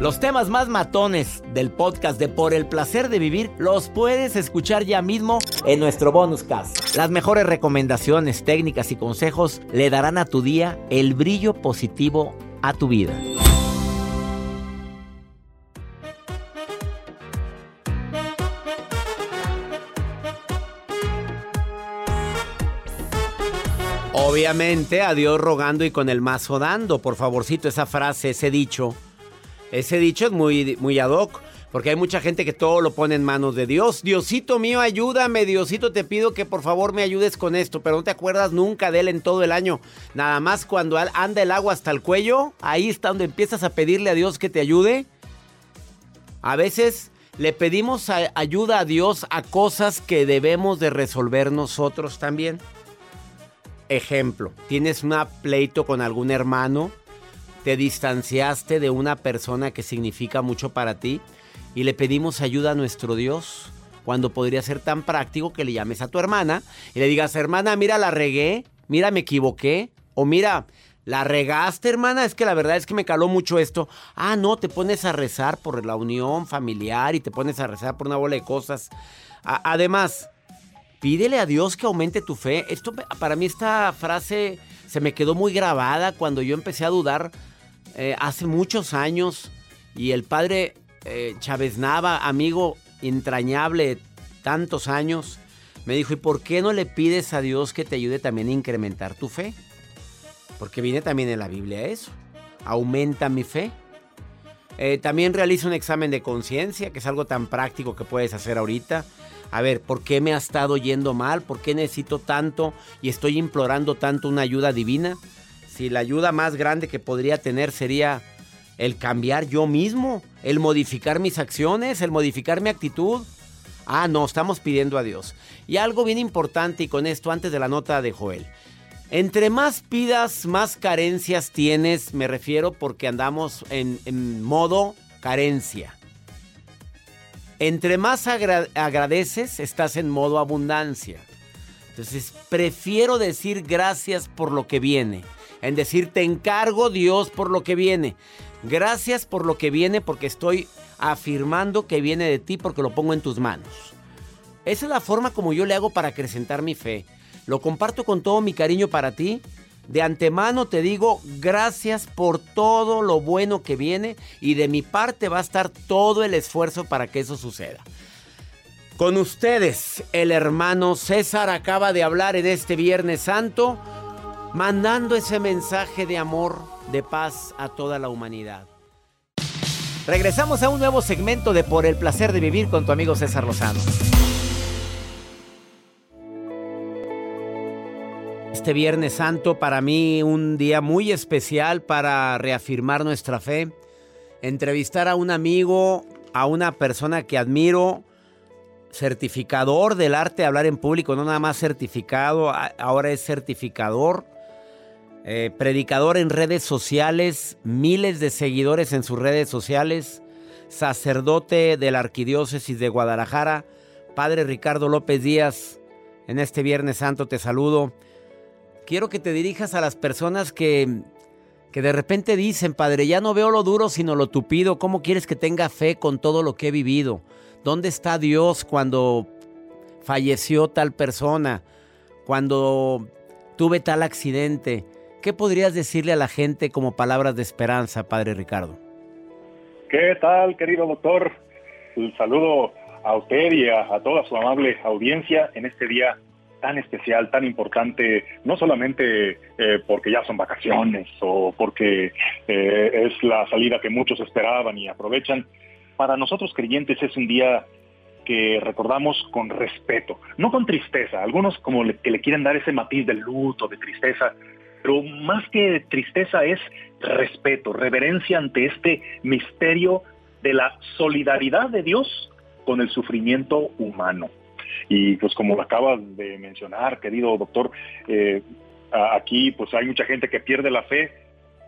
Los temas más matones del podcast de Por el placer de vivir los puedes escuchar ya mismo en nuestro bonus cast. Las mejores recomendaciones, técnicas y consejos le darán a tu día el brillo positivo a tu vida. Obviamente, a Dios rogando y con el mazo dando. Por favorcito, esa frase, ese dicho. Ese dicho es muy, muy ad hoc. Porque hay mucha gente que todo lo pone en manos de Dios. Diosito mío, ayúdame. Diosito, te pido que por favor me ayudes con esto. Pero no te acuerdas nunca de él en todo el año. Nada más cuando anda el agua hasta el cuello. Ahí está donde empiezas a pedirle a Dios que te ayude. A veces le pedimos ayuda a Dios a cosas que debemos de resolver nosotros también. Ejemplo, tienes un pleito con algún hermano, te distanciaste de una persona que significa mucho para ti y le pedimos ayuda a nuestro Dios cuando podría ser tan práctico que le llames a tu hermana y le digas, hermana, mira, la regué, mira, me equivoqué, o mira, la regaste, hermana, es que la verdad es que me caló mucho esto. Ah, no, te pones a rezar por la unión familiar y te pones a rezar por una bola de cosas. además, Pídele a Dios que aumente tu fe. Esto para mí esta frase se me quedó muy grabada cuando yo empecé a dudar eh, hace muchos años y el padre eh, Chávez Nava, amigo entrañable tantos años, me dijo, ¿y por qué no le pides a Dios que te ayude también a incrementar tu fe? Porque viene también en la Biblia eso. Aumenta mi fe. Eh, también realiza un examen de conciencia, que es algo tan práctico que puedes hacer ahorita a ver, ¿por qué me ha estado yendo mal? ¿Por qué necesito tanto y estoy implorando tanto una ayuda divina? Si la ayuda más grande que podría tener sería el cambiar yo mismo, el modificar mis acciones, el modificar mi actitud. Ah, no, estamos pidiendo a Dios. Y algo bien importante y con esto antes de la nota de Joel. Entre más pidas, más carencias tienes, me refiero porque andamos en, en modo carencia. Entre más agradeces, estás en modo abundancia. Entonces, prefiero decir gracias por lo que viene. En decir, te encargo Dios por lo que viene. Gracias por lo que viene porque estoy afirmando que viene de ti porque lo pongo en tus manos. Esa es la forma como yo le hago para acrecentar mi fe. Lo comparto con todo mi cariño para ti de antemano te digo gracias por todo lo bueno que viene y de mi parte va a estar todo el esfuerzo para que eso suceda. Con ustedes, el hermano César acaba de hablar en este Viernes Santo, mandando ese mensaje de amor, de paz a toda la humanidad. Regresamos a un nuevo segmento de Por el placer de vivir con tu amigo César Lozano. Este Viernes Santo para mí un día muy especial para reafirmar nuestra fe, entrevistar a un amigo, a una persona que admiro, certificador del arte de hablar en público, no nada más certificado, ahora es certificador, eh, predicador en redes sociales, miles de seguidores en sus redes sociales, sacerdote de la Arquidiócesis de Guadalajara, Padre Ricardo López Díaz. En este Viernes Santo te saludo quiero que te dirijas a las personas que, que de repente dicen, Padre, ya no veo lo duro sino lo tupido. ¿Cómo quieres que tenga fe con todo lo que he vivido? ¿Dónde está Dios cuando falleció tal persona? Cuando tuve tal accidente. ¿Qué podrías decirle a la gente como palabras de esperanza, Padre Ricardo? ¿Qué tal, querido doctor? Un saludo a usted y a toda su amable audiencia en este día tan especial, tan importante, no solamente eh, porque ya son vacaciones o porque eh, es la salida que muchos esperaban y aprovechan. Para nosotros creyentes es un día que recordamos con respeto, no con tristeza. Algunos como que le quieren dar ese matiz de luto, de tristeza, pero más que tristeza es respeto, reverencia ante este misterio de la solidaridad de Dios con el sufrimiento humano. Y pues como lo acabas de mencionar, querido doctor, eh, aquí pues hay mucha gente que pierde la fe,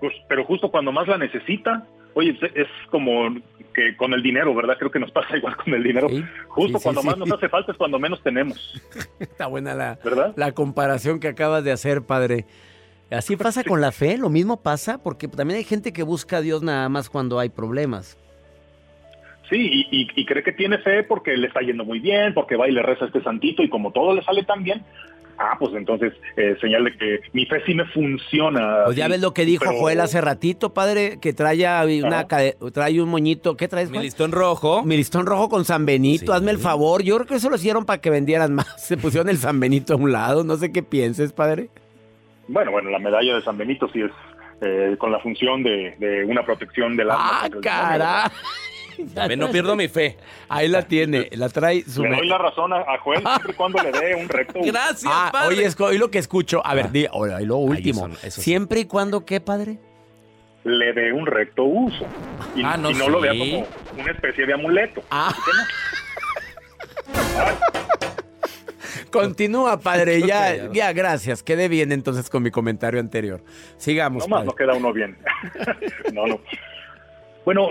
pues, pero justo cuando más la necesita, oye, es, como que con el dinero, ¿verdad? Creo que nos pasa igual con el dinero. justo cuando más nos hace falta es cuando menos tenemos. Está buena la, la comparación que acabas de hacer, padre. Así pasa con la fe, lo mismo pasa, porque también hay gente que busca a Dios nada más cuando hay problemas. Sí, y, cree que tiene fe porque le está yendo muy bien, porque va y le reza a este santito y como todo le sale tan bien, ah, pues entonces eh, señal de que mi fe sí me funciona. Pues ya ves lo que dijo Joel hace ratito, padre, que trae, una, trae un moñito, ¿qué traes? Mi listón rojo. Mi listón rojo con San Benito, hazme el favor. Yo creo que eso lo hicieron para que vendieran más. Se pusieron el San Benito a un lado, no sé qué pienses, padre. Bueno, bueno, la medalla de San Benito sí es eh, con la función de, una protección del alma. ¡Ah, caray! no pierdo mi fe. Ahí la tiene, la trae su... Le doy la razón a, Joel siempre y cuando le dé un recto. Gracias, ah, padre. Oye, es lo que escucho. A ver, ah. di, y lo último. siempre y cuando, ¿qué, padre? Le dé un recto uso. Y, ah, no, no lo vea como una especie de amuleto. Ah. Continúa, padre. Ya, ya, gracias. Quedé bien entonces con mi comentario anterior. Sigamos. No más no queda uno bien. no, no. Bueno,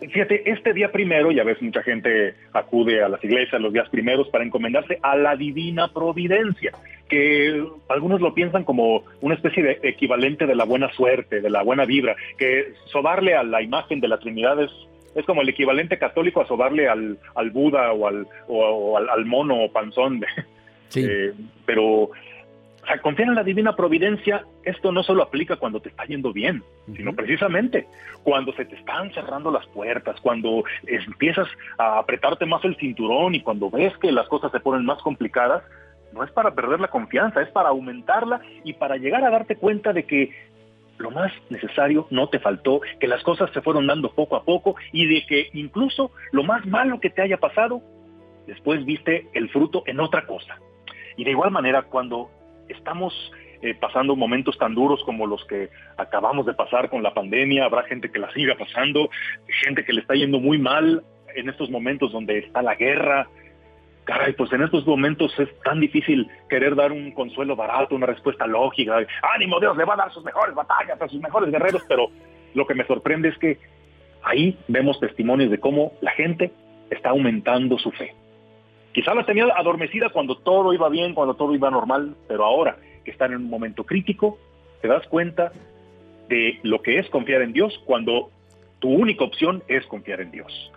Fíjate, este día primero, ya ves, mucha gente acude a las iglesias los días primeros para encomendarse a la divina providencia, que algunos lo piensan como una especie de equivalente de la buena suerte, de la buena vibra, que sobarle a la imagen de la Trinidad es, es como el equivalente católico a sobarle al, al Buda o al, o, al, mono o panzón. Sí. Eh, pero o sea, confiar en la divina providencia, esto no solo aplica cuando te está yendo bien, sino precisamente cuando se te están cerrando las puertas, cuando empiezas a apretarte más el cinturón y cuando ves que las cosas se ponen más complicadas, no es para perder la confianza, es para aumentarla y para llegar a darte cuenta de que lo más necesario no te faltó, que las cosas se fueron dando poco a poco y de que incluso lo más malo que te haya pasado, después viste el fruto en otra cosa. Y de igual manera, cuando estamos eh, pasando momentos tan duros como los que acabamos de pasar con la pandemia, habrá gente que la siga pasando, gente que le está yendo muy mal en estos momentos donde está la guerra. Caray, pues en estos momentos es tan difícil querer dar un consuelo barato, una respuesta lógica. Ánimo, Dios le va a dar sus mejores batallas a sus mejores guerreros, pero lo que me sorprende es que ahí vemos testimonios de cómo la gente está aumentando su fe. Quizá la tenía adormecida cuando todo iba bien, cuando todo iba normal, pero ahora que están en un momento crítico, te das cuenta de lo que es confiar en Dios cuando tu única opción es confiar en Dios.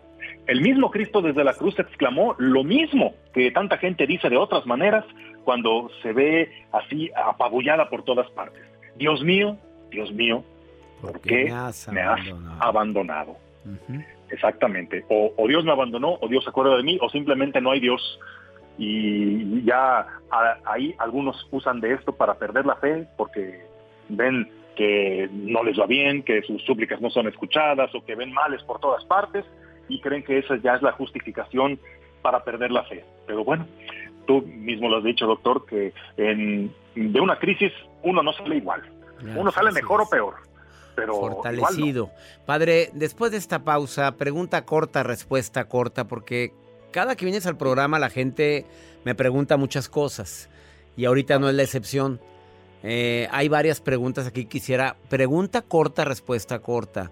El mismo Cristo desde la cruz exclamó lo mismo que tanta gente dice de otras maneras cuando se ve así apabullada por todas partes. Dios mío, Dios mío, ¿por, qué me has abandonado? Exactamente. O, Dios me abandonó, o Dios se acuerda de mí, o simplemente no hay Dios. Y ya ahí algunos usan de esto para perder la fe porque ven que no les va bien, que sus súplicas no son escuchadas o que ven males por todas partes y creen que esa ya es la justificación para perder la fe. Pero bueno, tú mismo lo has dicho, doctor, que en, de una crisis uno no sale igual. Uno sale mejor o peor fortalecido. Padre, después de esta pausa, pregunta corta, respuesta corta, porque cada que vienes al programa la gente me pregunta muchas cosas y ahorita no es la excepción. Eh, hay varias preguntas aquí. Quisiera pregunta corta, respuesta corta.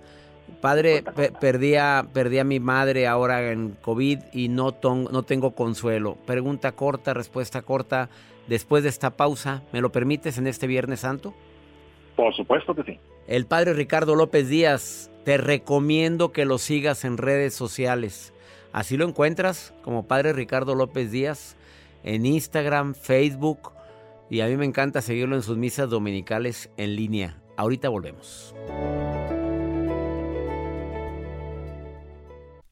Padre, perdí, a, mi madre ahora en COVID y no, no tengo consuelo. Pregunta corta, respuesta corta. Después de esta pausa, ¿me lo permites en este Viernes Santo? Por supuesto que sí. El padre Ricardo López Díaz, te recomiendo que lo sigas en redes sociales. Así lo encuentras como padre Ricardo López Díaz en Instagram, Facebook y a mí me encanta seguirlo en sus misas dominicales en línea. Ahorita volvemos.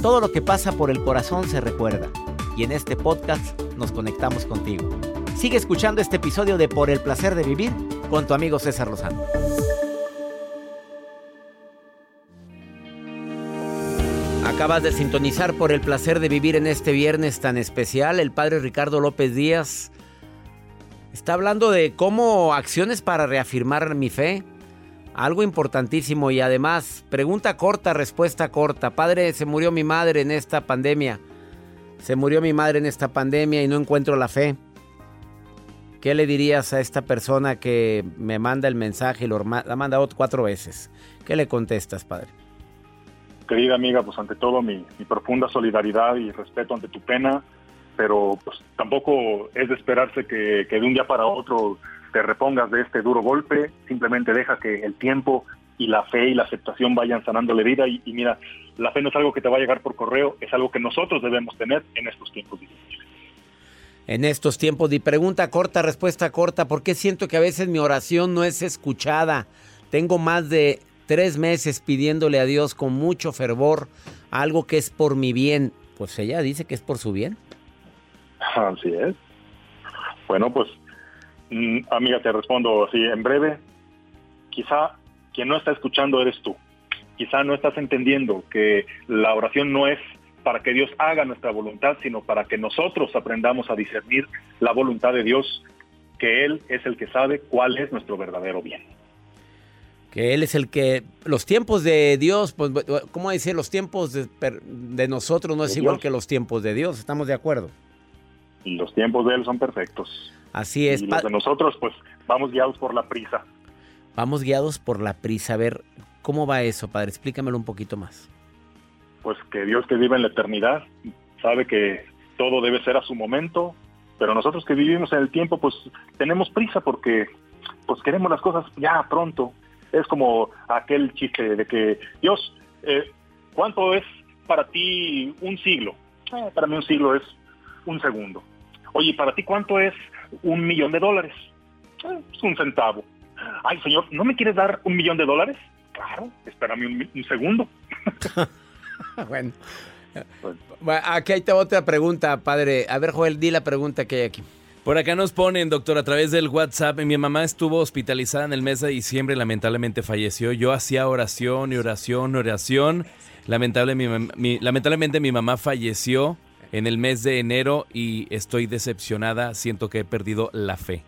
Todo lo que pasa por el corazón se recuerda. Y en este podcast nos conectamos contigo. Sigue escuchando este episodio de Por el placer de vivir con tu amigo César Lozano. Acabas de sintonizar por el placer de vivir en este viernes tan especial. El padre Ricardo López Díaz está hablando de cómo acciones para reafirmar mi fe. Algo importantísimo y además, pregunta corta, respuesta corta. Padre, se murió mi madre en esta pandemia. Se murió mi madre en esta pandemia y no encuentro la fe. ¿Qué le dirías a esta persona que me manda el mensaje y lo ha mandado cuatro veces? ¿Qué le contestas, padre? Querida amiga, pues ante todo mi, profunda solidaridad y respeto ante tu pena, pero pues tampoco es de esperarse que, que de un día para otro te repongas de este duro golpe, simplemente deja que el tiempo y la fe y la aceptación vayan sanando la herida y, y, mira, la fe no es algo que te va a llegar por correo, es algo que nosotros debemos tener en estos tiempos difíciles. En estos tiempos de pregunta corta, respuesta corta, ¿por qué siento que a veces mi oración no es escuchada? Tengo más de tres meses pidiéndole a Dios con mucho fervor algo que es por mi bien. Pues ella dice que es por su bien. Así es. Bueno, pues amiga, te respondo así en breve. Quizá quien no está escuchando eres tú. Quizá no estás entendiendo que la oración no es para que Dios haga nuestra voluntad, sino para que nosotros aprendamos a discernir la voluntad de Dios, que Él es el que sabe cuál es nuestro verdadero bien. Que Él es el que... Los tiempos de Dios, pues, ¿cómo decir? Los tiempos de, de nosotros no es ¿De igual Dios? que los tiempos de Dios, ¿estamos de acuerdo? Los tiempos de Él son perfectos. Así es. Y los pa- de nosotros, pues, vamos guiados por la prisa. Vamos guiados por la prisa. A ver, ¿cómo va eso, padre? Explícamelo un poquito más. Pues que Dios que vive en la eternidad sabe que todo debe ser a su momento, pero nosotros que vivimos en el tiempo, pues tenemos prisa porque pues queremos las cosas ya pronto. Es como aquel chiste de que, Dios, eh, ¿cuánto es para ti un siglo? "Eh, para mí un siglo es un segundo. Oye, ¿para ti cuánto es un millón de dólares? "Eh, es un centavo. Ay, señor, ¿no me quieres dar un millón de dólares? Claro, espérame un, segundo. bueno. Bueno, Aquí hay otra pregunta, padre. A ver, Joel, di la pregunta que hay aquí. Por acá nos ponen, doctor, a través del WhatsApp. Mi mamá estuvo hospitalizada en el mes de diciembre y lamentablemente falleció. Yo hacía oración y oración, oración. Lamentable, mi mam- mi- lamentablemente mi mamá falleció en el mes de enero y estoy decepcionada. Siento que he perdido la fe.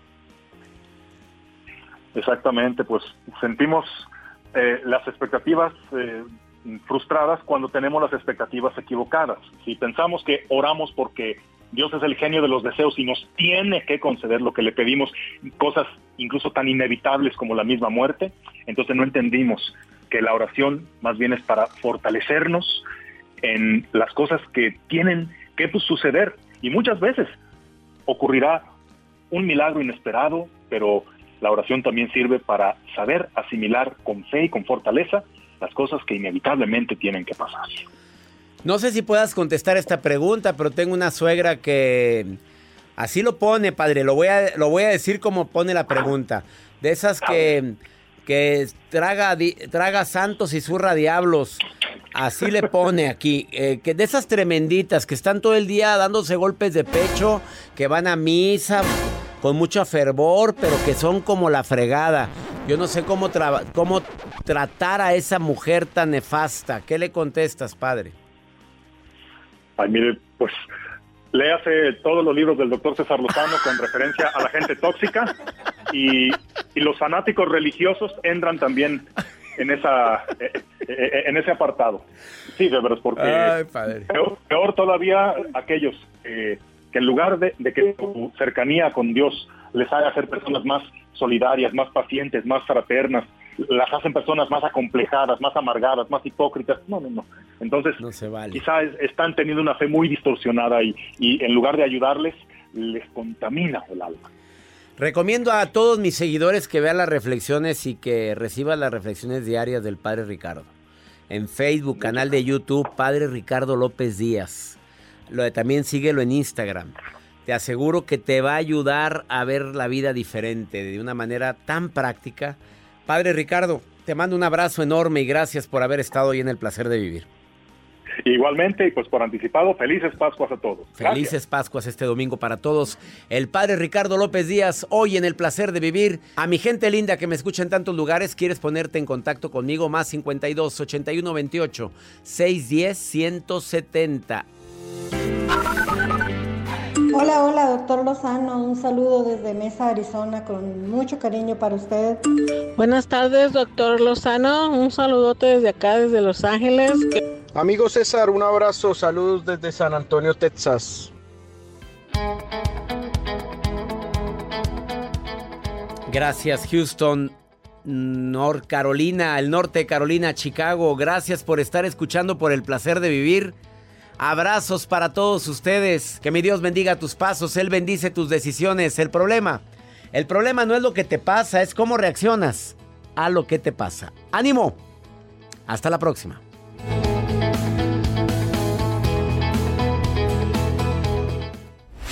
Exactamente, pues sentimos eh, las expectativas eh, frustradas cuando tenemos las expectativas equivocadas. Si pensamos que oramos porque Dios es el genio de los deseos y nos tiene que conceder lo que le pedimos, cosas incluso tan inevitables como la misma muerte, entonces no entendimos que la oración más bien es para fortalecernos en las cosas que tienen que pues, suceder y muchas veces ocurrirá un milagro inesperado, pero la oración también sirve para saber asimilar con fe y con fortaleza las cosas que inevitablemente tienen que pasar. No sé si puedas contestar esta pregunta, pero tengo una suegra que así lo pone, padre. Lo voy a, lo voy a decir como pone la pregunta. De esas que, que traga, traga santos y zurra diablos. Así le pone aquí. eh, que de esas tremenditas que están todo el día dándose golpes de pecho, que van a misa con mucho fervor, pero que son como la fregada. Yo no sé cómo, cómo tratar a esa mujer tan nefasta. ¿Qué le contestas, padre? Ay, mire, pues léase todos los libros del doctor César Lozano con referencia a la gente tóxica y, y los fanáticos religiosos entran también en esa eh, eh, en ese apartado. Sí, de veras, porque Ay, padre. peor, peor todavía aquellos eh, que en lugar de, de que su cercanía con Dios les haga ser personas más solidarias, más pacientes, más fraternas, las hacen personas más acomplejadas, más amargadas, más hipócritas. No, no, no. Entonces, no se vale. quizás están teniendo una fe muy distorsionada y, y en lugar de ayudarles, les contamina el alma. Recomiendo a todos mis seguidores que vean las reflexiones y que reciban las reflexiones diarias del Padre Ricardo. En Facebook, canal de YouTube, Padre Ricardo López Díaz. Lo de, también síguelo en Instagram. Te aseguro que te va a ayudar a ver la vida diferente, de una manera tan práctica. Padre Ricardo, te mando un abrazo enorme y gracias por haber estado hoy en el placer de vivir. Igualmente, y pues por anticipado, felices Pascuas a todos. Felices. Pascuas este domingo para todos. El padre Ricardo López Díaz, hoy en el placer de vivir. A mi gente linda que me escucha en tantos lugares, ¿quieres ponerte en contacto conmigo? Más 52 81 28 610 170. Hola, hola, doctor Lozano. Un saludo desde Mesa, Arizona, con mucho cariño para usted. Buenas tardes, doctor Lozano. Un saludote desde acá, desde Los Ángeles. Amigo César, un abrazo, saludos desde San Antonio, Texas. Gracias, Houston, North Carolina, el norte de Carolina, Chicago. Gracias por estar escuchando por el placer de vivir. Abrazos para todos ustedes. Que mi Dios bendiga tus pasos. Él bendice tus decisiones. El problema, el problema no es lo que te pasa, es cómo reaccionas a lo que te pasa. Ánimo. Hasta la próxima.